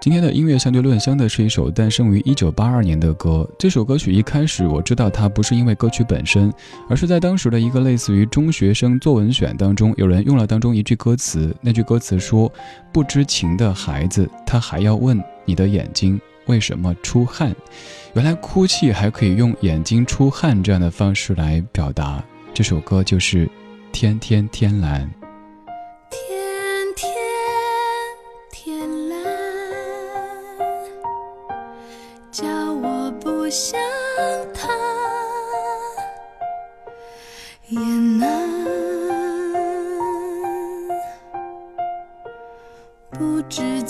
今天的音乐相对论相的是一首诞生于一九八二年的歌。这首歌曲一开始我知道它不是因为歌曲本身，而是在当时的一个类似于中学生作文选当中，有人用了当中一句歌词。那句歌词说：“不知情的孩子，他还要问你的眼睛为什么出汗。”原来哭泣还可以用眼睛出汗这样的方式来表达。这首歌就是《天天天蓝》。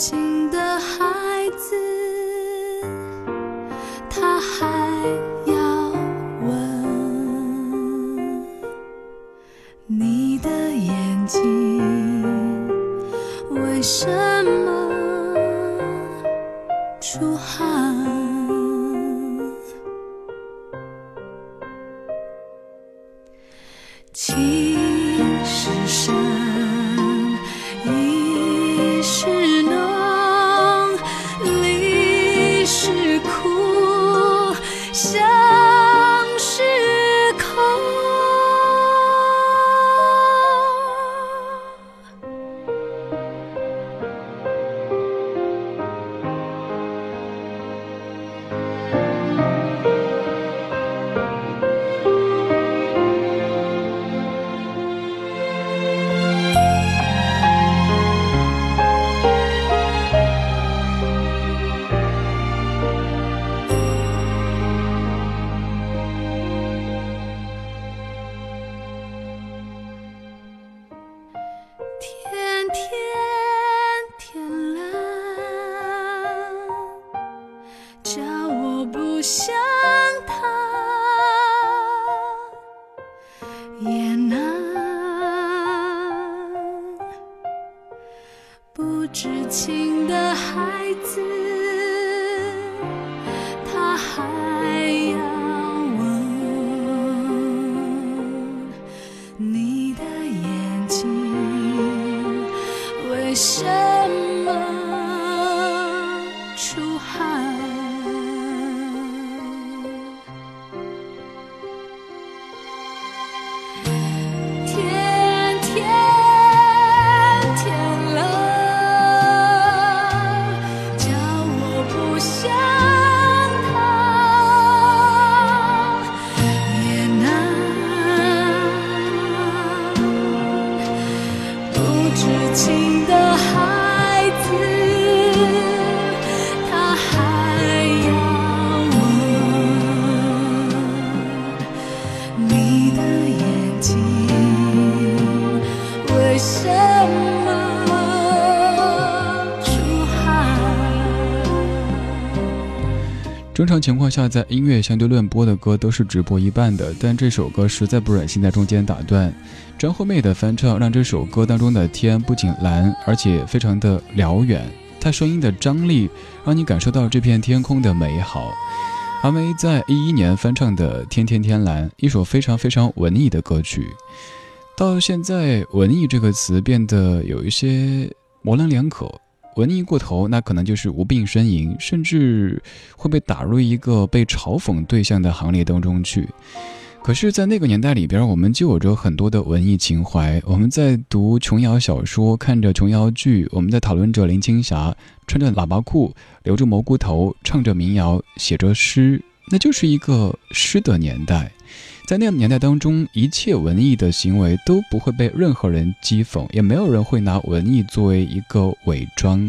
情的孩子，他还要问你的眼睛为什么出汗。想他，也难。不知情的孩子。正常情况下，在音乐相对论播的歌都是直播一半的，但这首歌实在不忍心在中间打断。张惠妹的翻唱让这首歌当中的天不仅蓝，而且非常的辽远。她声音的张力让你感受到这片天空的美好。阿妹在一一年翻唱的《天天天蓝》，一首非常非常文艺的歌曲。到现在，文艺这个词变得有一些模棱两可。文艺过头，那可能就是无病呻吟，甚至会被打入一个被嘲讽对象的行列当中去。可是，在那个年代里边，我们就有着很多的文艺情怀。我们在读琼瑶小说，看着琼瑶剧，我们在讨论着林青霞，穿着喇叭裤，留着蘑菇头，唱着民谣，写着诗，那就是一个诗的年代。在那个年代当中，一切文艺的行为都不会被任何人讥讽，也没有人会拿文艺作为一个伪装。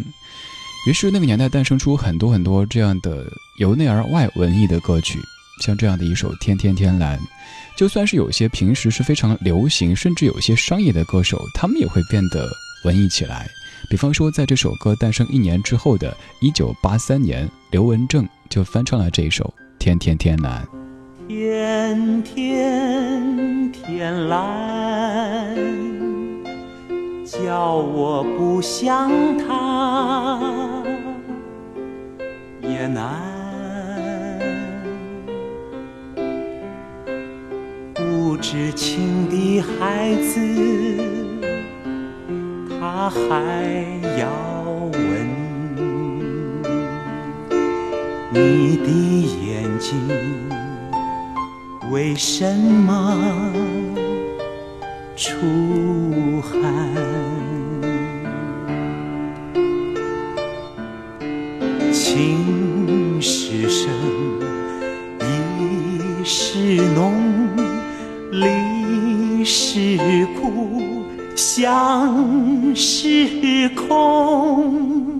于是，那个年代诞生出很多很多这样的由内而外文艺的歌曲，像这样的一首《天天天蓝》。就算是有些平时是非常流行，甚至有些商业的歌手，他们也会变得文艺起来。比方说，在这首歌诞生一年之后的一九八三年，刘文正就翻唱了这一首《天天天蓝》。天天天蓝，叫我不想他也难。不知情的孩子，他还要问你的眼睛为什么出汗？情是深，意是浓，离是苦，相是空。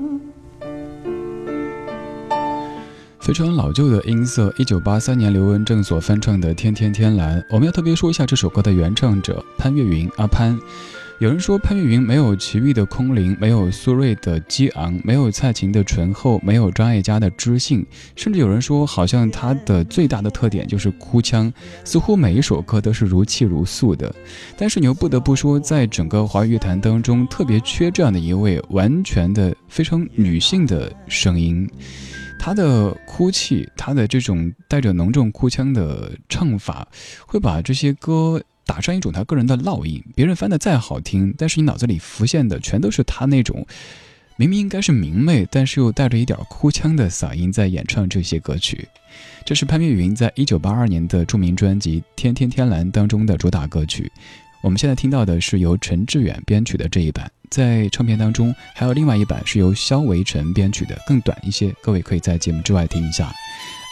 非常老旧的音色，一九八三年刘文正所翻唱的《天天天蓝》，我们要特别说一下这首歌的原唱者潘越云阿潘。有人说潘越云没有齐豫的空灵，没有苏芮的激昂，没有蔡琴的醇厚，没有张艾嘉的知性，甚至有人说好像他的最大的特点就是哭腔，似乎每一首歌都是如泣如诉的。但是你又不得不说，在整个华语乐坛当中，特别缺这样的一位完全的非常女性的声音。他的哭泣，他的这种带着浓重哭腔的唱法，会把这些歌打上一种他个人的烙印。别人翻的再好听，但是你脑子里浮现的全都是他那种明明应该是明媚，但是又带着一点哭腔的嗓音在演唱这些歌曲。这是潘越云在一九八二年的著名专辑《天天天蓝》当中的主打歌曲。我们现在听到的是由陈志远编曲的这一版。在唱片当中，还有另外一版是由萧维辰编曲的，更短一些。各位可以在节目之外听一下。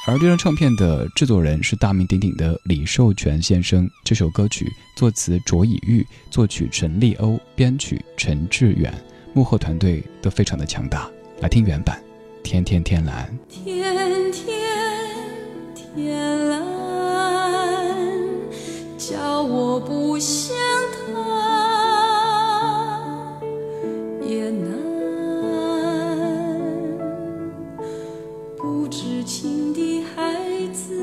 而这张唱片的制作人是大名鼎鼎的李寿全先生。这首歌曲作词卓以玉，作曲陈立欧，编曲陈志远，幕后团队都非常的强大。来听原版，《天天天蓝》。天天天痴情的孩子，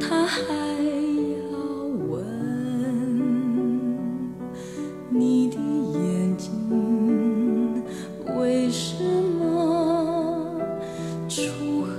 他还要问你的眼睛为什么出汗？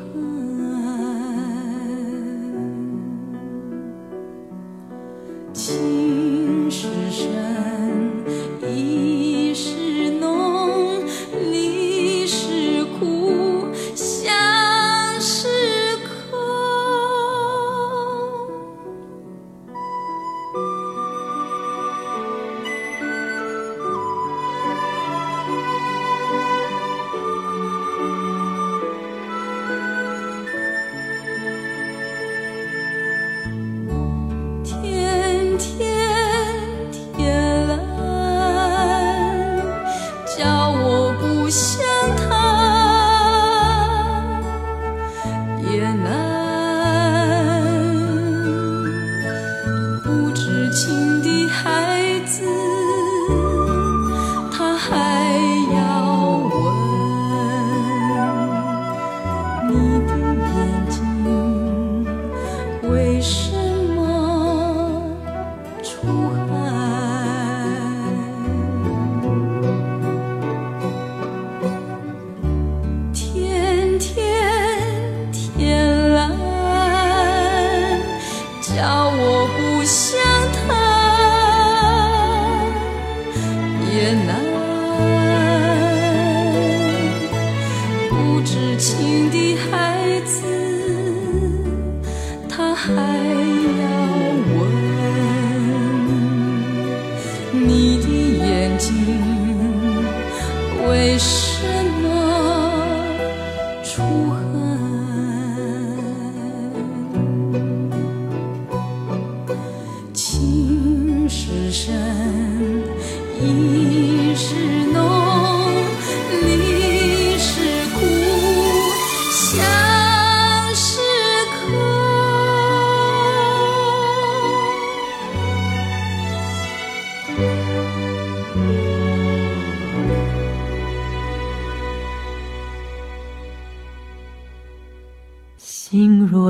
deixa.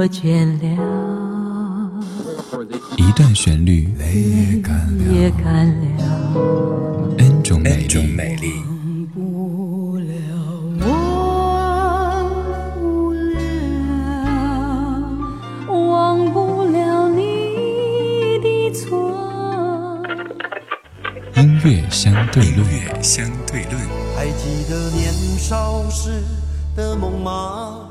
倦了，一段旋律也干了，n 种美丽。忘不了你的错。音乐相对论，还记得年少时。的梦吗？